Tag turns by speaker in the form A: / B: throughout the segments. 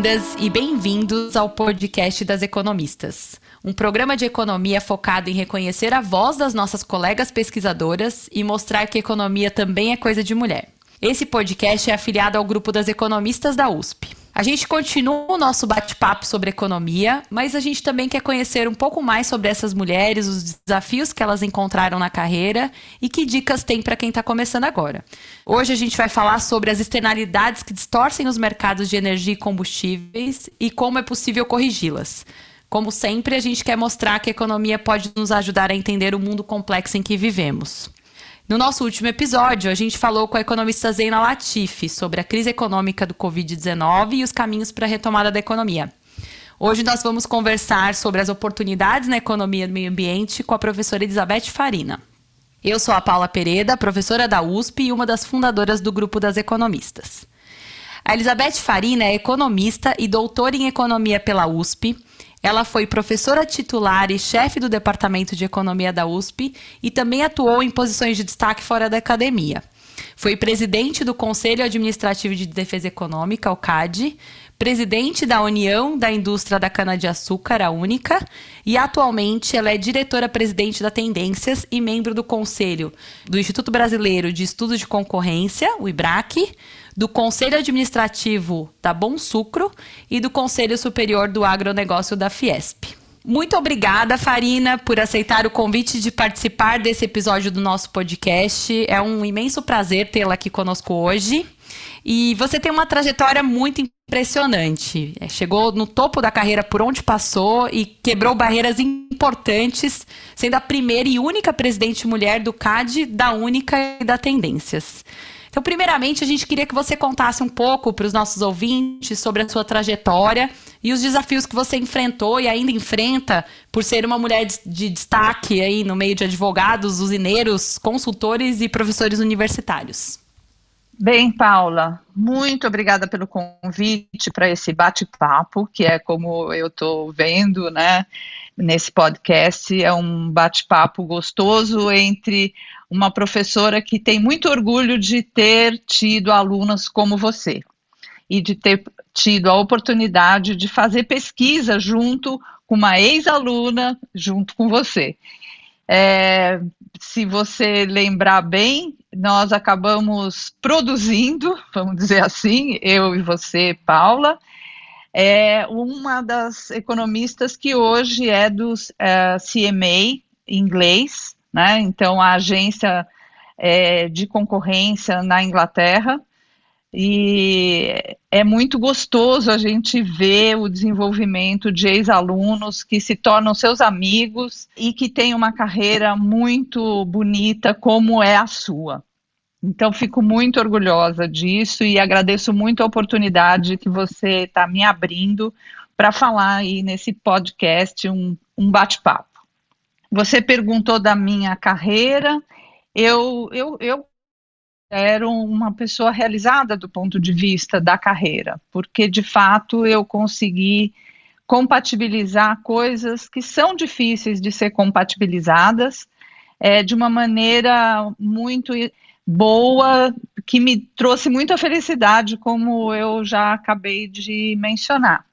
A: Bem-vindas e bem-vindos ao podcast das economistas, um programa de economia focado em reconhecer a voz das nossas colegas pesquisadoras e mostrar que economia também é coisa de mulher. Esse podcast é afiliado ao grupo das economistas da USP. A gente continua o nosso bate-papo sobre economia, mas a gente também quer conhecer um pouco mais sobre essas mulheres, os desafios que elas encontraram na carreira e que dicas tem para quem está começando agora. Hoje a gente vai falar sobre as externalidades que distorcem os mercados de energia e combustíveis e como é possível corrigi-las. Como sempre, a gente quer mostrar que a economia pode nos ajudar a entender o mundo complexo em que vivemos. No nosso último episódio, a gente falou com a economista Zeina Latifi sobre a crise econômica do Covid-19 e os caminhos para a retomada da economia. Hoje nós vamos conversar sobre as oportunidades na economia do meio ambiente com a professora Elizabeth Farina. Eu sou a Paula Pereda, professora da USP e uma das fundadoras do Grupo das Economistas. A Elizabeth Farina é economista e doutora em economia pela USP, ela foi professora titular e chefe do Departamento de Economia da USP e também atuou em posições de destaque fora da academia. Foi presidente do Conselho Administrativo de Defesa Econômica, o CAD, presidente da União da Indústria da Cana-de-Açúcar, a Única, e atualmente ela é diretora-presidente da Tendências e membro do Conselho do Instituto Brasileiro de Estudos de Concorrência, o IBRAC, do Conselho Administrativo da Bom Sucro e do Conselho Superior do Agronegócio da Fiesp. Muito obrigada, Farina, por aceitar o convite de participar desse episódio do nosso podcast. É um imenso prazer tê-la aqui conosco hoje. E você tem uma trajetória muito impressionante. É, chegou no topo da carreira por onde passou e quebrou barreiras importantes, sendo a primeira e única presidente mulher do CAD, da Única e da Tendências. Então, primeiramente, a gente queria que você contasse um pouco para os nossos ouvintes sobre a sua trajetória e os desafios que você enfrentou e ainda enfrenta por ser uma mulher de destaque aí no meio de advogados, usineiros, consultores e professores universitários.
B: Bem, Paula, muito obrigada pelo convite para esse bate-papo, que é como eu estou vendo, né, nesse podcast, é um bate-papo gostoso entre uma professora que tem muito orgulho de ter tido alunas como você e de ter tido a oportunidade de fazer pesquisa junto com uma ex-aluna, junto com você. É, se você lembrar bem, nós acabamos produzindo, vamos dizer assim, eu e você, Paula, é uma das economistas que hoje é do é, CMA inglês, né? Então, a agência é, de concorrência na Inglaterra. E é muito gostoso a gente ver o desenvolvimento de ex-alunos que se tornam seus amigos e que têm uma carreira muito bonita, como é a sua. Então, fico muito orgulhosa disso e agradeço muito a oportunidade que você está me abrindo para falar aí nesse podcast, um, um bate-papo. Você perguntou da minha carreira. Eu, eu, eu era uma pessoa realizada do ponto de vista da carreira, porque de fato eu consegui compatibilizar coisas que são difíceis de ser compatibilizadas é, de uma maneira muito boa, que me trouxe muita felicidade, como eu já acabei de mencionar.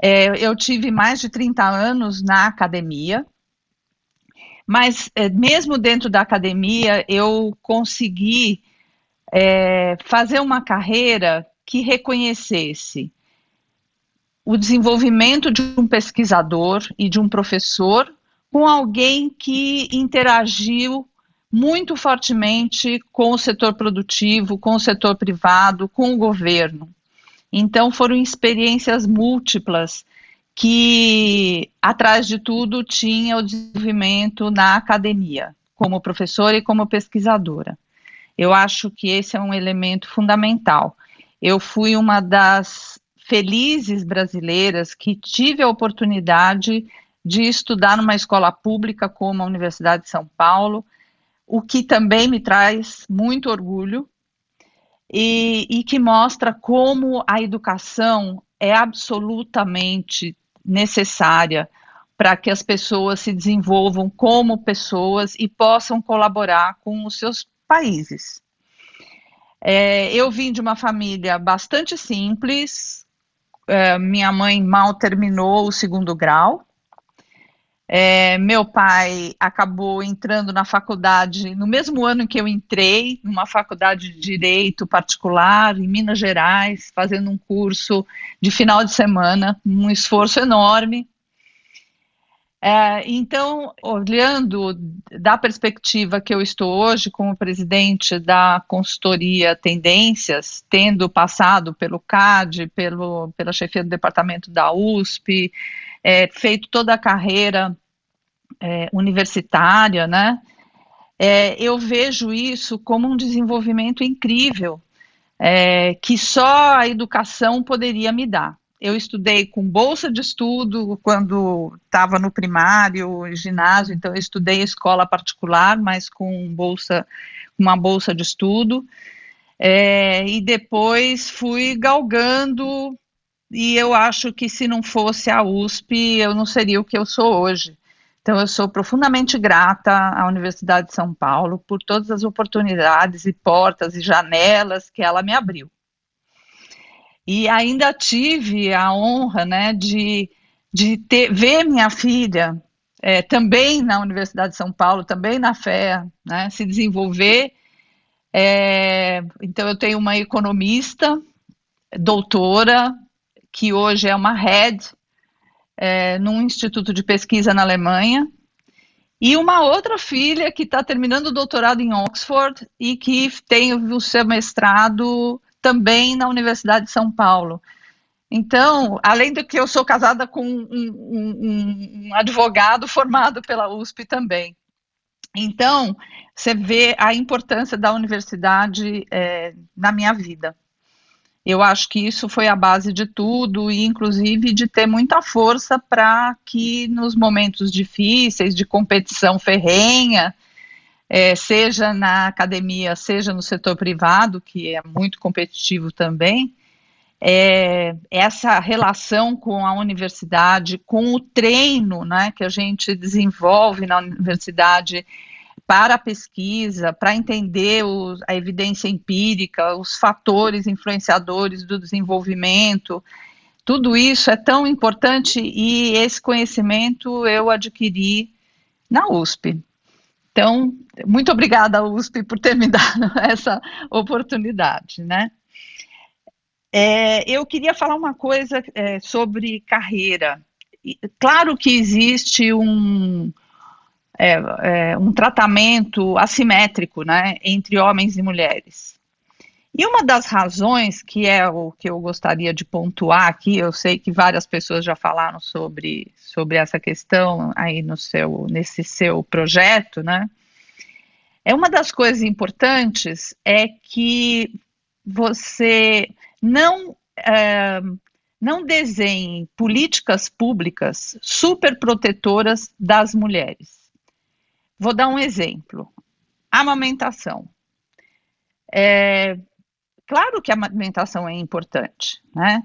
B: É, eu tive mais de 30 anos na academia, mas é, mesmo dentro da academia, eu consegui é, fazer uma carreira que reconhecesse o desenvolvimento de um pesquisador e de um professor com alguém que interagiu muito fortemente com o setor produtivo, com o setor privado, com o governo. Então, foram experiências múltiplas que, atrás de tudo, tinha o desenvolvimento na academia, como professora e como pesquisadora. Eu acho que esse é um elemento fundamental. Eu fui uma das felizes brasileiras que tive a oportunidade de estudar numa escola pública como a Universidade de São Paulo, o que também me traz muito orgulho e, e que mostra como a educação é absolutamente necessária para que as pessoas se desenvolvam como pessoas e possam colaborar com os seus países. É, eu vim de uma família bastante simples. É, minha mãe mal terminou o segundo grau. É, meu pai acabou entrando na faculdade no mesmo ano que eu entrei, numa faculdade de direito particular em Minas Gerais, fazendo um curso de final de semana, um esforço enorme. É, então, olhando da perspectiva que eu estou hoje como presidente da consultoria Tendências, tendo passado pelo CAD, pelo, pela chefia do departamento da USP, é, feito toda a carreira é, universitária, né? É, eu vejo isso como um desenvolvimento incrível é, que só a educação poderia me dar. Eu estudei com bolsa de estudo quando estava no primário, ginásio, então eu estudei escola particular, mas com bolsa, uma bolsa de estudo. É, e depois fui galgando, e eu acho que se não fosse a USP, eu não seria o que eu sou hoje. Então, eu sou profundamente grata à Universidade de São Paulo por todas as oportunidades e portas e janelas que ela me abriu. E ainda tive a honra né, de, de ter, ver minha filha é, também na Universidade de São Paulo, também na FEA, né, se desenvolver. É, então, eu tenho uma economista, doutora, que hoje é uma head é, num instituto de pesquisa na Alemanha, e uma outra filha que está terminando o doutorado em Oxford e que tem o seu mestrado também na Universidade de São Paulo. Então, além do que eu sou casada com um, um, um advogado formado pela USP também. Então, você vê a importância da universidade é, na minha vida. Eu acho que isso foi a base de tudo, e inclusive de ter muita força para que nos momentos difíceis, de competição ferrenha, é, seja na academia, seja no setor privado, que é muito competitivo também, é, essa relação com a universidade, com o treino né, que a gente desenvolve na universidade para a pesquisa, para entender os, a evidência empírica, os fatores influenciadores do desenvolvimento. Tudo isso é tão importante e esse conhecimento eu adquiri na USP. Então, muito obrigada, USP, por ter me dado essa oportunidade, né? É, eu queria falar uma coisa é, sobre carreira. Claro que existe um, é, é, um tratamento assimétrico né, entre homens e mulheres. E uma das razões, que é o que eu gostaria de pontuar aqui, eu sei que várias pessoas já falaram sobre, sobre essa questão aí no seu, nesse seu projeto, né? É uma das coisas importantes é que você não é, não desenhe políticas públicas super protetoras das mulheres. Vou dar um exemplo. Amamentação. É, claro que a amamentação é importante, né?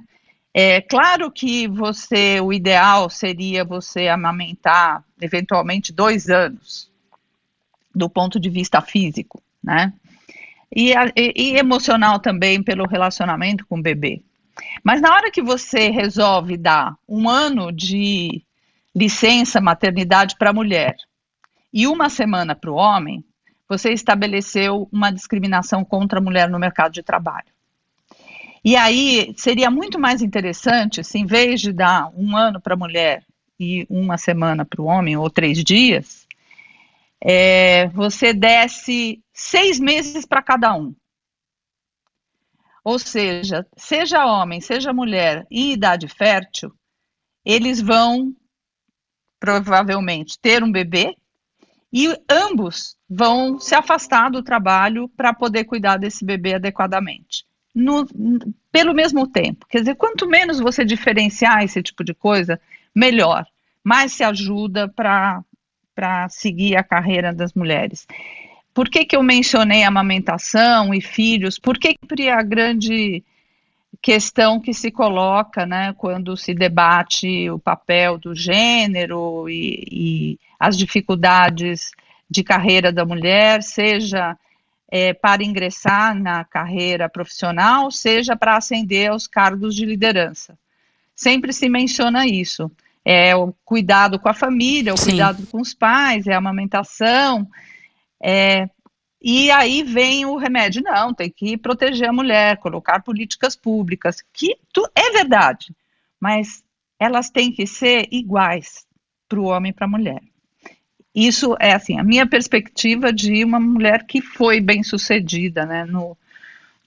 B: É claro que você, o ideal seria você amamentar eventualmente dois anos, do ponto de vista físico, né? E, e, e emocional também pelo relacionamento com o bebê. Mas na hora que você resolve dar um ano de licença maternidade para a mulher e uma semana para o homem, você estabeleceu uma discriminação contra a mulher no mercado de trabalho. E aí seria muito mais interessante se, em vez de dar um ano para a mulher e uma semana para o homem, ou três dias, é, você desse seis meses para cada um. Ou seja, seja homem, seja mulher em idade fértil, eles vão provavelmente ter um bebê e ambos vão se afastar do trabalho para poder cuidar desse bebê adequadamente. No, pelo mesmo tempo. Quer dizer, quanto menos você diferenciar esse tipo de coisa, melhor. Mais se ajuda para seguir a carreira das mulheres. Por que, que eu mencionei amamentação e filhos? Porque sempre a grande questão que se coloca né, quando se debate o papel do gênero e, e as dificuldades de carreira da mulher, seja é, para ingressar na carreira profissional, seja para ascender aos cargos de liderança. Sempre se menciona isso. É o cuidado com a família, o Sim. cuidado com os pais, é a amamentação. É, e aí vem o remédio, não, tem que proteger a mulher, colocar políticas públicas, que tu, é verdade, mas elas têm que ser iguais para o homem e para a mulher. Isso é assim, a minha perspectiva de uma mulher que foi bem sucedida né, no,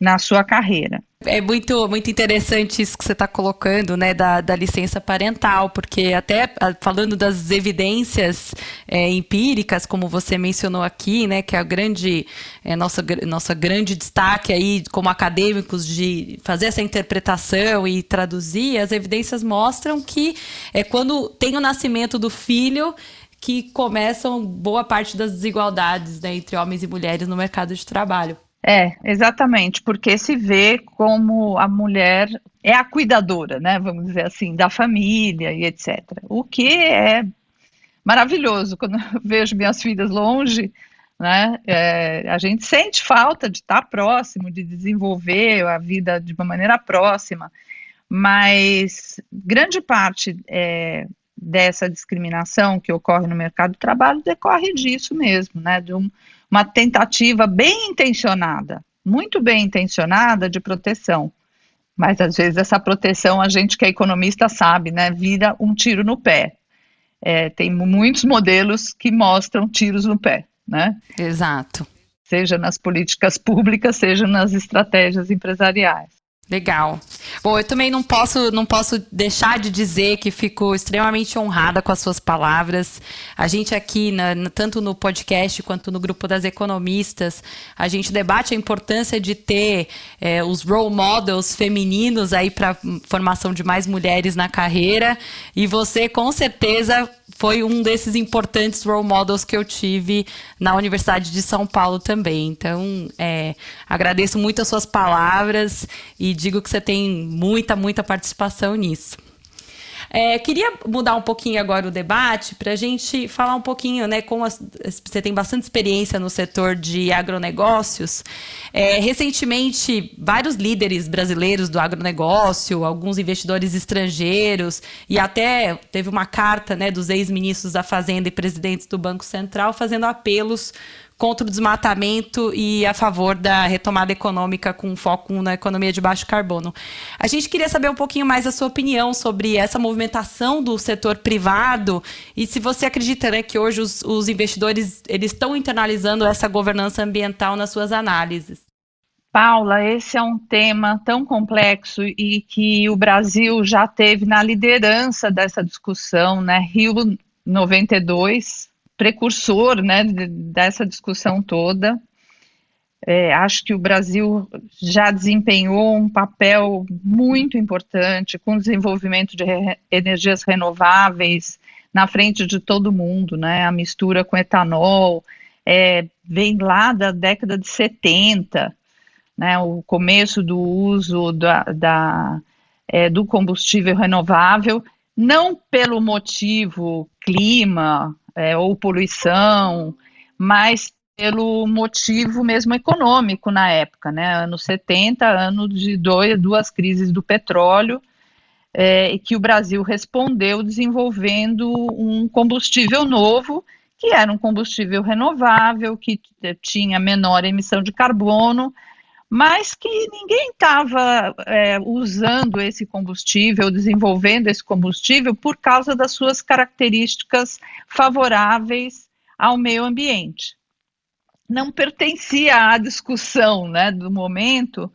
B: na sua carreira.
A: É muito, muito interessante isso que você está colocando, né, da, da licença parental, porque até ah, falando das evidências é, empíricas, como você mencionou aqui, né, que é a grande, é, nossa, nossa grande destaque aí como acadêmicos de fazer essa interpretação e traduzir, as evidências mostram que é quando tem o nascimento do filho, que começam boa parte das desigualdades né, entre homens e mulheres no mercado de trabalho.
B: É, exatamente, porque se vê como a mulher é a cuidadora, né, vamos dizer assim, da família e etc. O que é maravilhoso quando eu vejo minhas filhas longe, né, é, a gente sente falta de estar próximo, de desenvolver a vida de uma maneira próxima, mas grande parte é, dessa discriminação que ocorre no mercado de trabalho decorre disso mesmo, né, de um, uma tentativa bem intencionada, muito bem intencionada de proteção. Mas às vezes essa proteção, a gente que é economista sabe, né, vira um tiro no pé. É, tem muitos modelos que mostram tiros no pé, né?
A: Exato.
B: Seja nas políticas públicas, seja nas estratégias empresariais.
A: Legal. Bom, eu também não posso, não posso deixar de dizer que fico extremamente honrada com as suas palavras. A gente aqui, na, tanto no podcast quanto no grupo das economistas, a gente debate a importância de ter é, os role models femininos aí para formação de mais mulheres na carreira. E você, com certeza, foi um desses importantes role models que eu tive na Universidade de São Paulo também. Então, é, agradeço muito as suas palavras e digo que você tem muita, muita participação nisso. É, queria mudar um pouquinho agora o debate para a gente falar um pouquinho, né? Como as, você tem bastante experiência no setor de agronegócios. É, recentemente, vários líderes brasileiros do agronegócio, alguns investidores estrangeiros, e até teve uma carta né, dos ex-ministros da Fazenda e presidentes do Banco Central fazendo apelos contra o desmatamento e a favor da retomada econômica com foco na economia de baixo carbono. A gente queria saber um pouquinho mais a sua opinião sobre essa movimentação do setor privado e se você acredita né, que hoje os, os investidores eles estão internalizando essa governança ambiental nas suas análises.
B: Paula, esse é um tema tão complexo e que o Brasil já teve na liderança dessa discussão, né? Rio 92 precursor né, dessa discussão toda. É, acho que o Brasil já desempenhou um papel muito importante com o desenvolvimento de re energias renováveis na frente de todo mundo, né? A mistura com etanol é, vem lá da década de 70, né? O começo do uso da, da é, do combustível renovável, não pelo motivo clima, é, ou poluição, mas pelo motivo mesmo econômico na época, né? Anos 70, ano de dois, duas crises do petróleo, é, que o Brasil respondeu desenvolvendo um combustível novo, que era um combustível renovável, que tinha menor emissão de carbono, mas que ninguém estava é, usando esse combustível, desenvolvendo esse combustível por causa das suas características favoráveis ao meio ambiente. Não pertencia à discussão né, do momento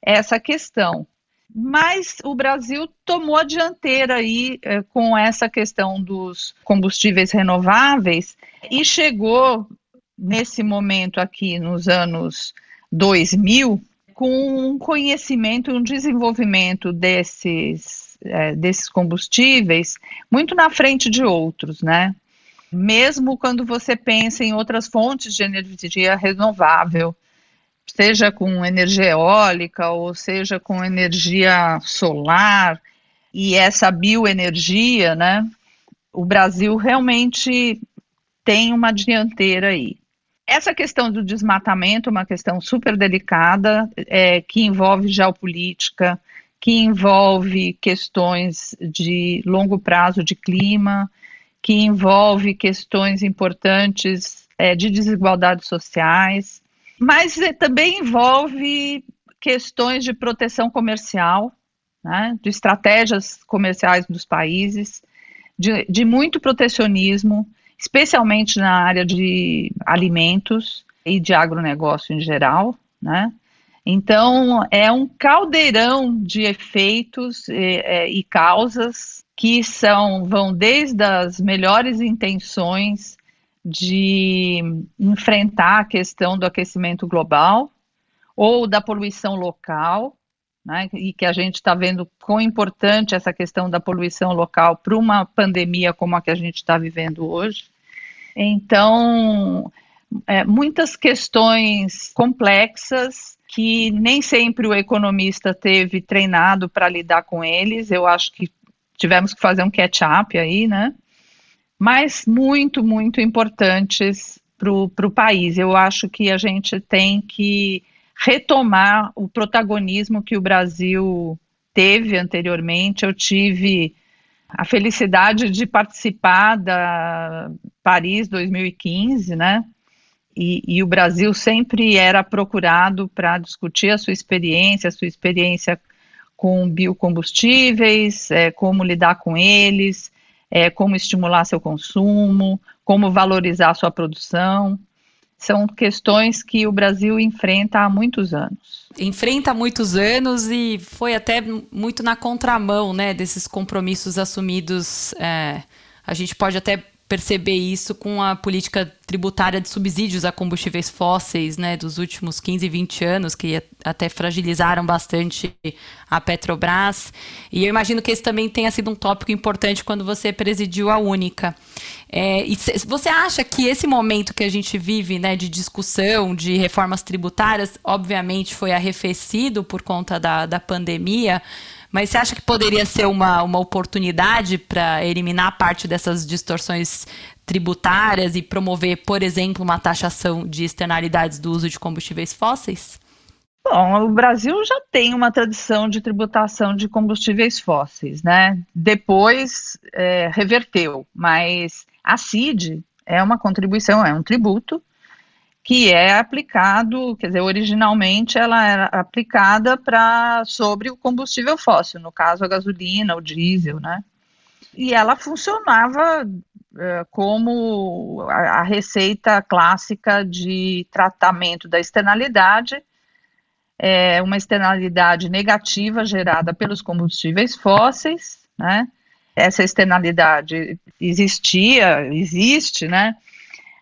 B: essa questão. Mas o Brasil tomou a dianteira aí é, com essa questão dos combustíveis renováveis e chegou nesse momento aqui nos anos 2000, com um conhecimento e um desenvolvimento desses, é, desses combustíveis muito na frente de outros, né? Mesmo quando você pensa em outras fontes de energia renovável, seja com energia eólica ou seja com energia solar e essa bioenergia, né? O Brasil realmente tem uma dianteira aí essa questão do desmatamento é uma questão super delicada, é, que envolve geopolítica, que envolve questões de longo prazo de clima, que envolve questões importantes é, de desigualdades sociais, mas é, também envolve questões de proteção comercial, né, de estratégias comerciais dos países, de, de muito protecionismo, especialmente na área de alimentos e de agronegócio em geral, né? Então, é um caldeirão de efeitos e, é, e, causas que são vão desde as melhores intenções de enfrentar a questão do aquecimento global ou da poluição local, né, e que a gente está vendo quão importante essa questão da poluição local para uma pandemia como a que a gente está vivendo hoje. Então, é, muitas questões complexas que nem sempre o economista teve treinado para lidar com eles. Eu acho que tivemos que fazer um catch-up aí, né? Mas muito, muito importantes para o país. Eu acho que a gente tem que retomar o protagonismo que o Brasil teve anteriormente. Eu tive a felicidade de participar da Paris 2015, né? E, e o Brasil sempre era procurado para discutir a sua experiência, a sua experiência com biocombustíveis, é, como lidar com eles, é, como estimular seu consumo, como valorizar sua produção são questões que o Brasil enfrenta há muitos anos.
A: Enfrenta há muitos anos e foi até muito na contramão né, desses compromissos assumidos. É, a gente pode até perceber isso com a política tributária de subsídios a combustíveis fósseis, né, dos últimos 15, 20 anos, que até fragilizaram bastante a Petrobras. E eu imagino que esse também tenha sido um tópico importante quando você presidiu a Única. É, você acha que esse momento que a gente vive, né, de discussão de reformas tributárias, obviamente foi arrefecido por conta da, da pandemia, mas você acha que poderia ser uma, uma oportunidade para eliminar parte dessas distorções tributárias e promover, por exemplo, uma taxação de externalidades do uso de combustíveis fósseis?
B: Bom, o Brasil já tem uma tradição de tributação de combustíveis fósseis, né? Depois é, reverteu, mas a CID é uma contribuição, é um tributo que é aplicado, quer dizer, originalmente ela era aplicada para sobre o combustível fóssil, no caso a gasolina, o diesel, né? E ela funcionava é, como a, a, receita clássica de tratamento da externalidade, é, uma externalidade negativa gerada pelos combustíveis fósseis, né? Essa externalidade existia, existe, né?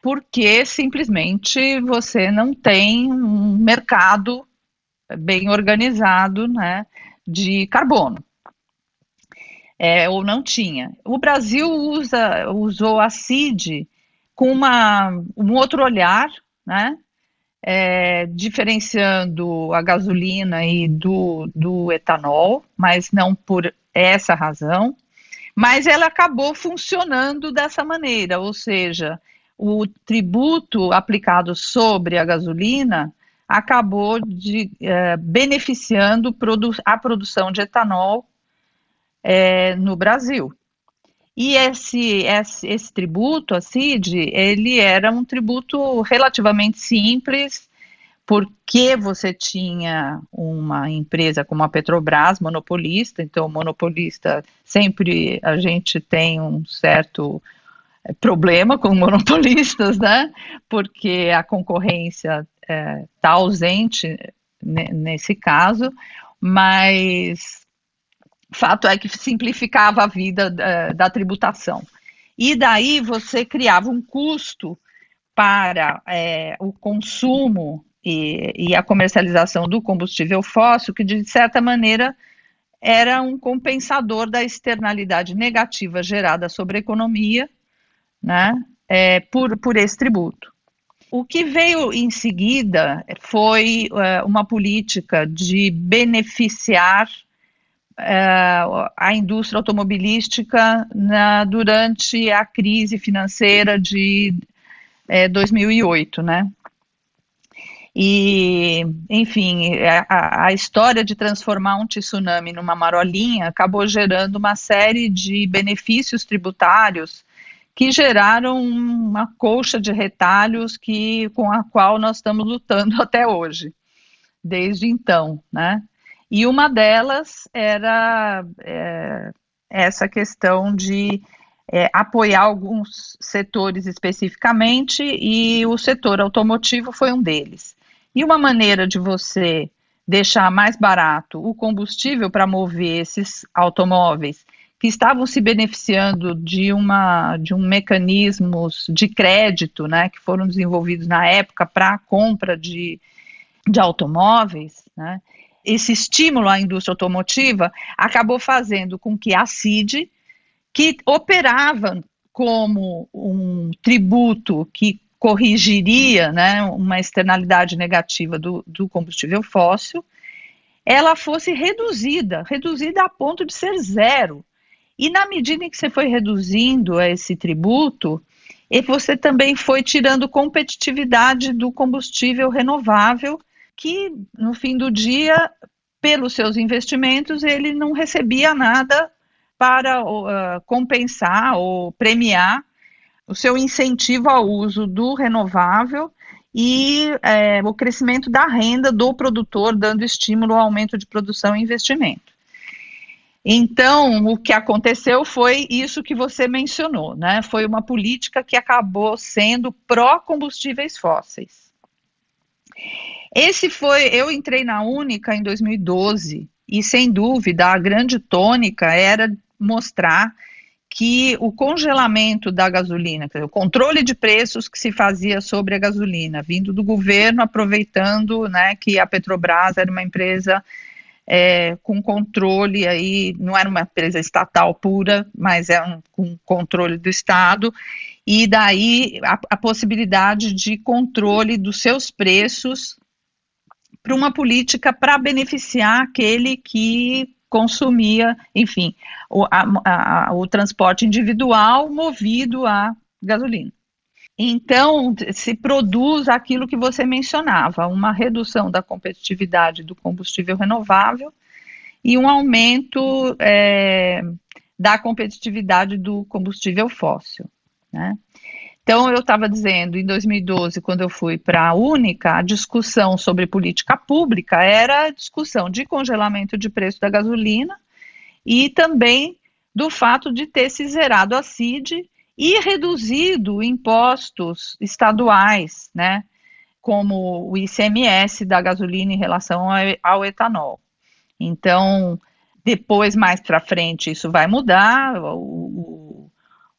B: Porque simplesmente você não tem um mercado bem organizado né, de carbono. É, ou não tinha. O Brasil usa, usou a CID com uma, um outro olhar, né, é, diferenciando a gasolina e do, do etanol, mas não por essa razão. Mas ela acabou funcionando dessa maneira, ou seja, o tributo aplicado sobre a gasolina acabou de, é, beneficiando produ a produção de etanol é, no Brasil. E esse, esse, esse, tributo, a CID, ele era um tributo relativamente simples, porque você tinha uma empresa como a Petrobras, monopolista, então monopolista sempre a gente tem um certo problema com monopolistas, né? Porque a concorrência está é, tá ausente nesse caso, mas fato é que simplificava a vida da, da tributação. E daí você criava um custo para é, o consumo e, e, a comercialização do combustível fóssil, que de certa maneira era um compensador da externalidade negativa gerada sobre a economia né, é, por, por esse tributo. O que veio em seguida foi é, uma política de beneficiar é, a indústria automobilística na, durante a crise financeira de 2008, é, né? E, enfim, a, a, história de transformar um tsunami numa marolinha acabou gerando uma série de benefícios tributários que geraram uma colcha de retalhos que, com a qual nós estamos lutando até hoje, desde então, né? E uma delas era é, essa questão de é, apoiar alguns setores especificamente, e o setor automotivo foi um deles. E uma maneira de você deixar mais barato o combustível para mover esses automóveis que estavam se beneficiando de uma de um mecanismos de crédito, né, que foram desenvolvidos na época para a compra de, de automóveis, né, esse estímulo à indústria automotiva acabou fazendo com que a CID, que operava como um tributo que corrigiria né, uma externalidade negativa do, do combustível fóssil, ela fosse reduzida, reduzida a ponto de ser zero. E na medida em que você foi reduzindo esse tributo, e você também foi tirando competitividade do combustível renovável, que no fim do dia, pelos seus investimentos, ele não recebia nada para uh, compensar ou premiar o seu incentivo ao uso do renovável e é, o crescimento da renda do produtor, dando estímulo ao aumento de produção e investimento. Então, o que aconteceu foi isso que você mencionou, né? Foi uma política que acabou sendo pró-combustíveis fósseis. Esse foi, eu entrei na Única em 2012 e sem dúvida a grande tônica era mostrar que o congelamento da gasolina, o controle de preços que se fazia sobre a gasolina, vindo do governo, aproveitando né, que a Petrobras era uma empresa é, com controle aí, não era uma empresa estatal pura, mas é um, com controle do Estado, e daí a, a possibilidade de controle dos seus preços para uma política para beneficiar aquele que consumia, enfim, o, a, a, o transporte individual movido a gasolina. Então, se produz aquilo que você mencionava, uma redução da competitividade do combustível renovável e um aumento é, da competitividade do combustível fóssil. Né? Então, eu estava dizendo, em 2012, quando eu fui para a Única, a discussão sobre política pública era a discussão de congelamento de preço da gasolina e também do fato de ter se zerado a CID e reduzido impostos estaduais, né, como o ICMS da gasolina em relação ao etanol. Então, depois, mais para frente, isso vai mudar, o,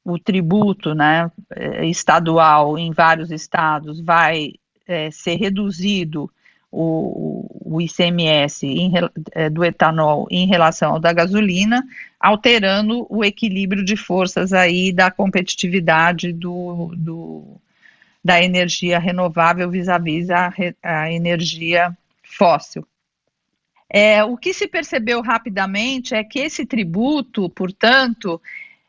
B: o tributo né, eh, estadual em vários estados vai é, ser reduzido o, o ICMS em, é, do etanol em relação ao da gasolina, alterando o equilíbrio de forças aí da competitividade do, do da energia renovável vis-à-vis -vis a, a, energia fóssil. É, o que se percebeu rapidamente é que esse tributo, portanto,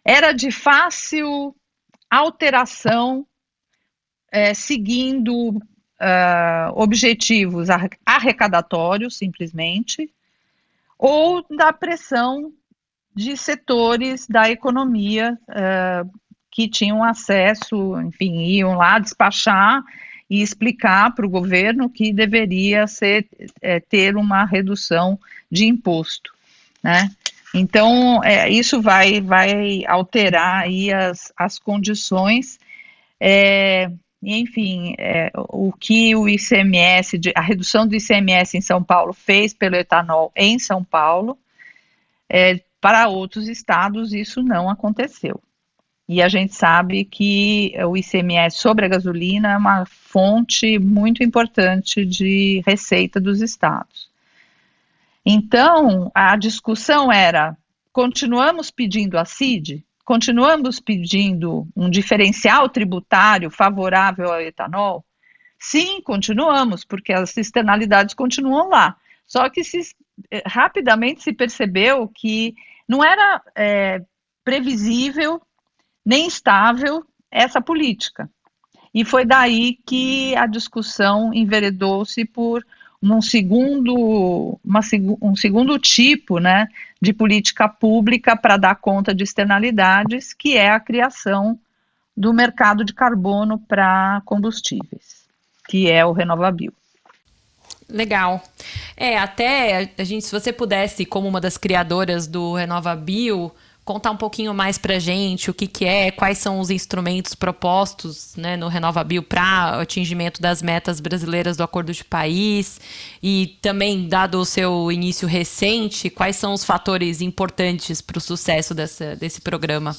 B: era de fácil alteração, é, seguindo uh, objetivos arrecadatórios, simplesmente, ou da pressão de setores da economia uh, que tinham acesso, enfim, iam lá despachar e explicar para o governo que deveria ser, é, ter uma redução de imposto, né? Então, é, isso vai, vai alterar aí as, as condições, é, enfim, é, o que o ICMS, a redução do ICMS em São Paulo fez pelo etanol em São Paulo, é, para outros estados isso não aconteceu. E a gente sabe que o ICMS sobre a gasolina é uma fonte muito importante de receita dos estados. Então, a discussão era: continuamos pedindo a CID? Continuamos pedindo um diferencial tributário favorável ao etanol? Sim, continuamos, porque as externalidades continuam lá. Só que se, eh, rapidamente se percebeu que não era é, previsível nem estável essa política. e foi daí que a discussão enveredou-se por um segundo, uma, um segundo tipo né, de política pública para dar conta de externalidades, que é a criação do mercado de carbono para combustíveis, que é o Renovabil.
A: Legal. É, até a gente, se você pudesse, como uma das criadoras do Renovabil, contar um pouquinho mais para gente o que, que é, quais são os instrumentos propostos né, no Renovabil para atingimento das metas brasileiras do Acordo de País e também, dado o seu início recente, quais são os fatores importantes para o sucesso dessa, desse programa?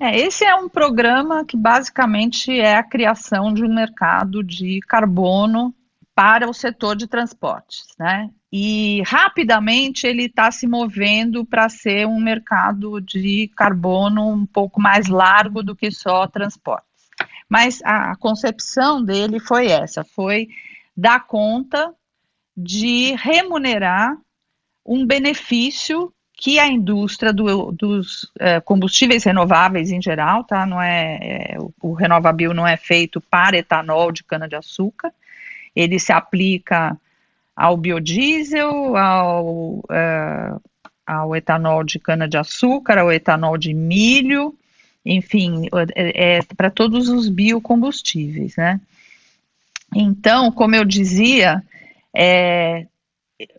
B: É, esse é um programa que basicamente é a criação de um mercado de carbono para o setor de transportes, né? E rapidamente ele está se movendo para ser um mercado de carbono um pouco mais largo do que só transportes. Mas a concepção dele foi essa: foi dar conta de remunerar um benefício que a indústria do, dos é, combustíveis renováveis em geral, tá? Não é, é o, Renovabil não é feito para etanol de cana de açúcar. Ele se aplica ao biodiesel, ao, uh, ao etanol de cana de açúcar, ao etanol de milho, enfim, é, é para todos os biocombustíveis, né? Então, como eu dizia, é,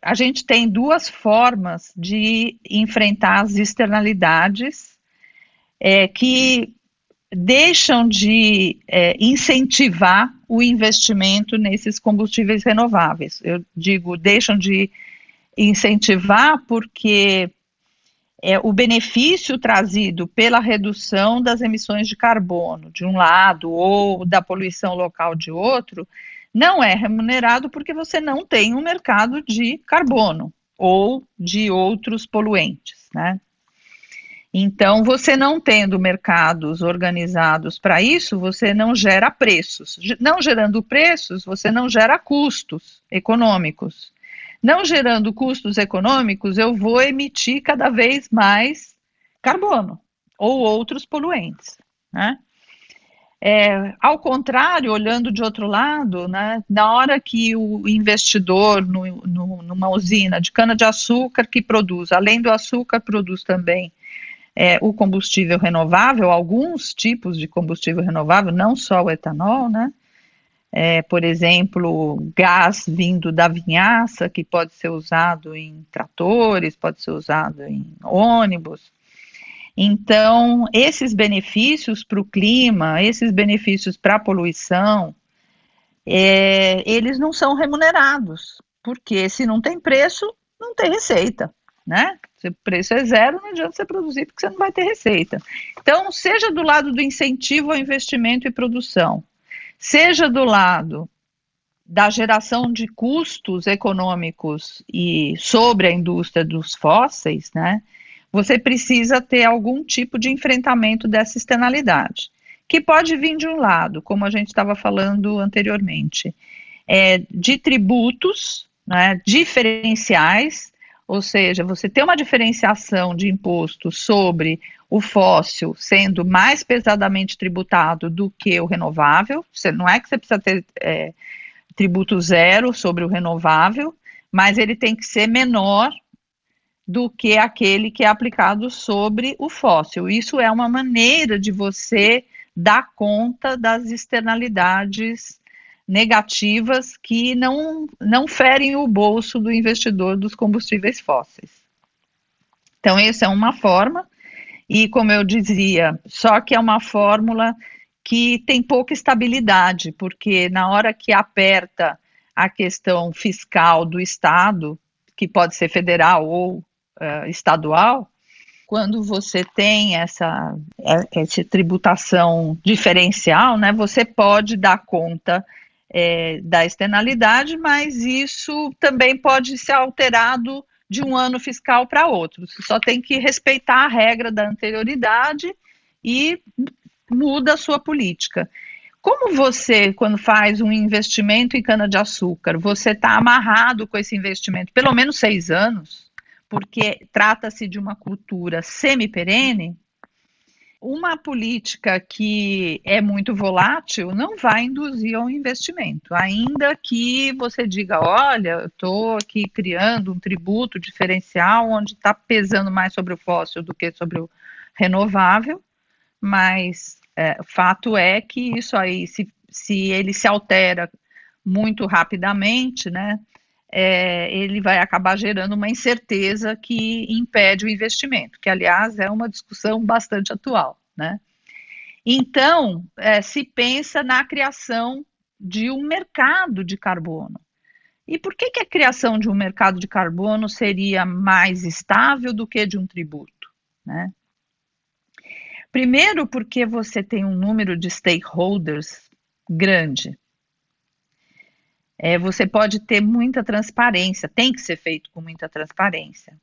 B: a gente tem duas formas de enfrentar as externalidades é, que deixam de é, incentivar o investimento nesses combustíveis renováveis. Eu digo, deixam de incentivar porque é, o benefício trazido pela redução das emissões de carbono, de um lado, ou da poluição local de outro, não é remunerado porque você não tem um mercado de carbono ou de outros poluentes, né? Então, você não tendo mercados organizados para isso, você não gera preços. Não gerando preços, você não gera custos econômicos. Não gerando custos econômicos, eu vou emitir cada vez mais carbono ou outros poluentes. Né? É, ao contrário, olhando de outro lado, né, na hora que o investidor no, no, numa usina de cana-de-açúcar que produz, além do açúcar, produz também é, o combustível renovável, alguns tipos de combustível renovável, não só o etanol, né? É, por exemplo, gás vindo da vinhaça, que pode ser usado em tratores, pode ser usado em ônibus. Então, esses benefícios para o clima, esses benefícios para a poluição, é, eles não são remunerados, porque se não tem preço, não tem receita, né? Se o preço é zero, não adianta você produzir porque você não vai ter receita. Então, seja do lado do incentivo ao investimento e produção, seja do lado da geração de custos econômicos e sobre a indústria dos fósseis, né? Você precisa ter algum tipo de enfrentamento dessa externalidade, que pode vir de um lado, como a gente estava falando anteriormente, é, de tributos né, diferenciais ou seja, você tem uma diferenciação de imposto sobre o fóssil sendo mais pesadamente tributado do que o renovável. Você, não é que você precisa ter é, tributo zero sobre o renovável, mas ele tem que ser menor do que aquele que é aplicado sobre o fóssil. Isso é uma maneira de você dar conta das externalidades negativas que não, não ferem o bolso do investidor dos combustíveis fósseis. Então, essa é uma forma, e como eu dizia, só que é uma fórmula que tem pouca estabilidade, porque na hora que aperta a questão fiscal do Estado, que pode ser federal ou uh, estadual, quando você tem essa, essa tributação diferencial, né, você pode dar conta é, da externalidade, mas isso também pode ser alterado de um ano fiscal para outro. Você só tem que respeitar a regra da anterioridade e muda a sua política. Como você, quando faz um investimento em cana-de-açúcar, você está amarrado com esse investimento pelo menos seis anos, porque trata-se de uma cultura semi-perene, uma política que é muito volátil não vai induzir ao investimento, ainda que você diga, olha, eu estou aqui criando um tributo diferencial onde está pesando mais sobre o fóssil do que sobre o renovável, mas é, fato é que isso aí, se, se ele se altera muito rapidamente, né, é, ele vai acabar gerando uma incerteza que impede o investimento, que, aliás, é uma discussão bastante atual. Né? Então, é, se pensa na criação de um mercado de carbono. E por que, que a criação de um mercado de carbono seria mais estável do que de um tributo? Né? Primeiro, porque você tem um número de stakeholders grande é, você pode ter muita transparência, tem que ser feito com muita transparência.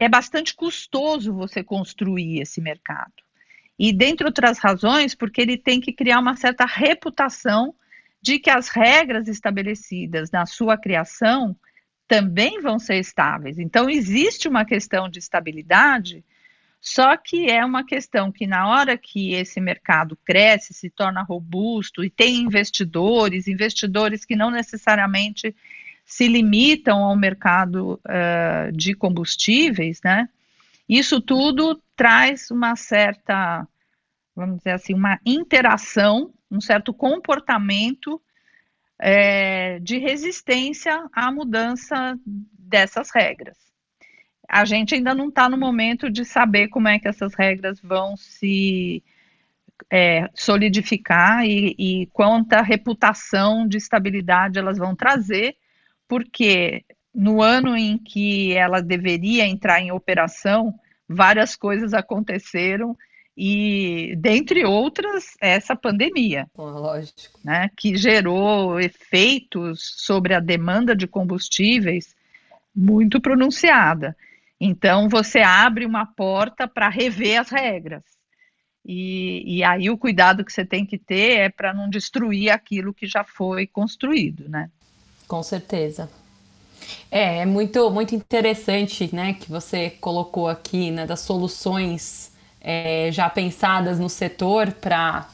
B: É bastante custoso você construir esse mercado. E, dentre outras razões, porque ele tem que criar uma certa reputação de que as regras estabelecidas na sua criação também vão ser estáveis. Então, existe uma questão de estabilidade só que é uma questão que, na hora que esse mercado cresce, se torna robusto e tem investidores, investidores que não necessariamente se limitam ao mercado uh, de combustíveis, né? Isso tudo traz uma certa, vamos dizer assim, uma interação, um certo comportamento é, de resistência à mudança dessas regras a gente ainda não está no momento de saber como é que essas regras vão se é, solidificar e, e quanta reputação de estabilidade elas vão trazer, porque no ano em que ela deveria entrar em operação, várias coisas aconteceram e, dentre outras, essa pandemia.
A: lógico.
B: Né, que gerou efeitos sobre a demanda de combustíveis muito pronunciada. Então, você abre uma porta para rever as regras. E, e, aí o cuidado que você tem que ter é para não destruir aquilo que já foi construído, né?
A: Com certeza. É, é muito, muito interessante, né, que você colocou aqui, né, das soluções é, já pensadas no setor para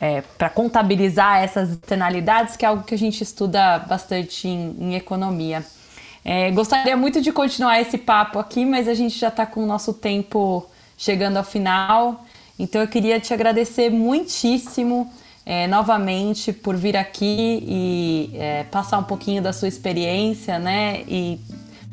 A: é, para contabilizar essas externalidades, que é algo que a gente estuda bastante em, em economia. É, gostaria muito de continuar esse papo aqui, mas a gente já está com o nosso tempo chegando ao final. Então eu queria te agradecer muitíssimo é, novamente por vir aqui e é, passar um pouquinho da sua experiência, né? E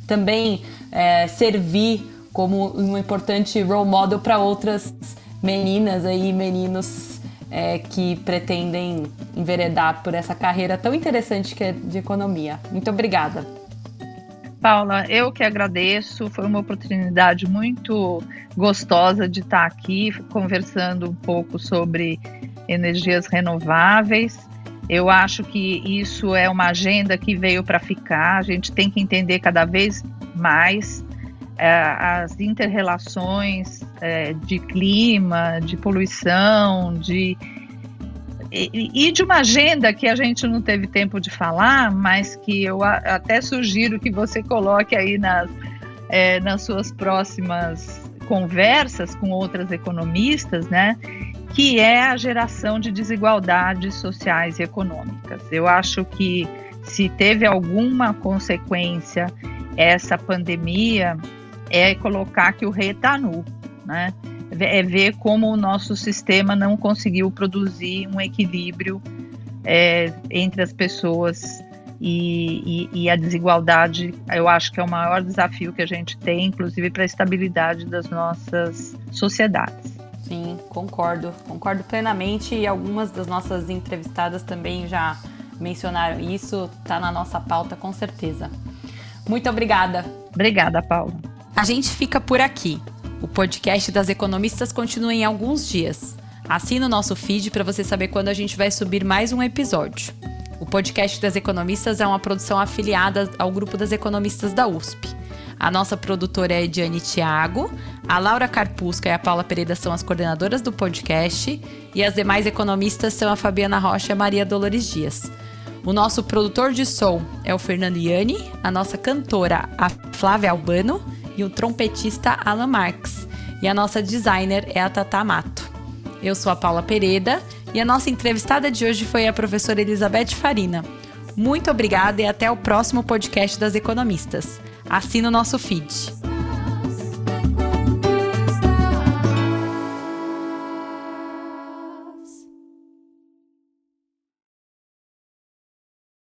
A: também é, servir como um importante role model para outras meninas aí, meninos é, que pretendem enveredar por essa carreira tão interessante que é de economia. Muito obrigada.
B: Paula, eu que agradeço. Foi uma oportunidade muito gostosa de estar aqui conversando um pouco sobre energias renováveis. Eu acho que isso é uma agenda que veio para ficar. A gente tem que entender cada vez mais é, as interrelações é, de clima, de poluição, de e, de uma agenda que a gente não teve tempo de falar, mas que eu até sugiro que você coloque aí nas, é, nas suas próximas conversas com outras economistas, né? Que é a geração de desigualdades sociais e econômicas. Eu acho que se teve alguma consequência essa pandemia, é colocar que o rei está nu, né? É ver como o nosso sistema não conseguiu produzir um equilíbrio é, entre as pessoas e, e, e, a desigualdade, eu acho que é o maior desafio que a gente tem, inclusive para a estabilidade das nossas sociedades.
A: Sim, concordo, concordo plenamente e algumas das nossas entrevistadas também já mencionaram isso, está na nossa pauta com certeza. Muito obrigada.
B: Obrigada, Paula.
A: A gente fica por aqui. O podcast das economistas continua em alguns dias. Assina o nosso feed para você saber quando a gente vai subir mais um episódio. O podcast das economistas é uma produção afiliada ao grupo das economistas da USP. A nossa produtora é Ediane Thiago, a Laura Carpusca e a Paula Pereira são as coordenadoras do podcast e as demais economistas são a Fabiana Rocha e a Maria Dolores Dias. O nosso produtor de som é o Fernando Iani, a nossa cantora, a Flávia Albano e o trompetista Alan Marx. e a nossa designer é a Tata Mato. Eu sou a Paula Pereda e a nossa entrevistada de hoje foi a professora Elizabeth Farina. Muito obrigada e até o próximo podcast das economistas. Assina o nosso feed.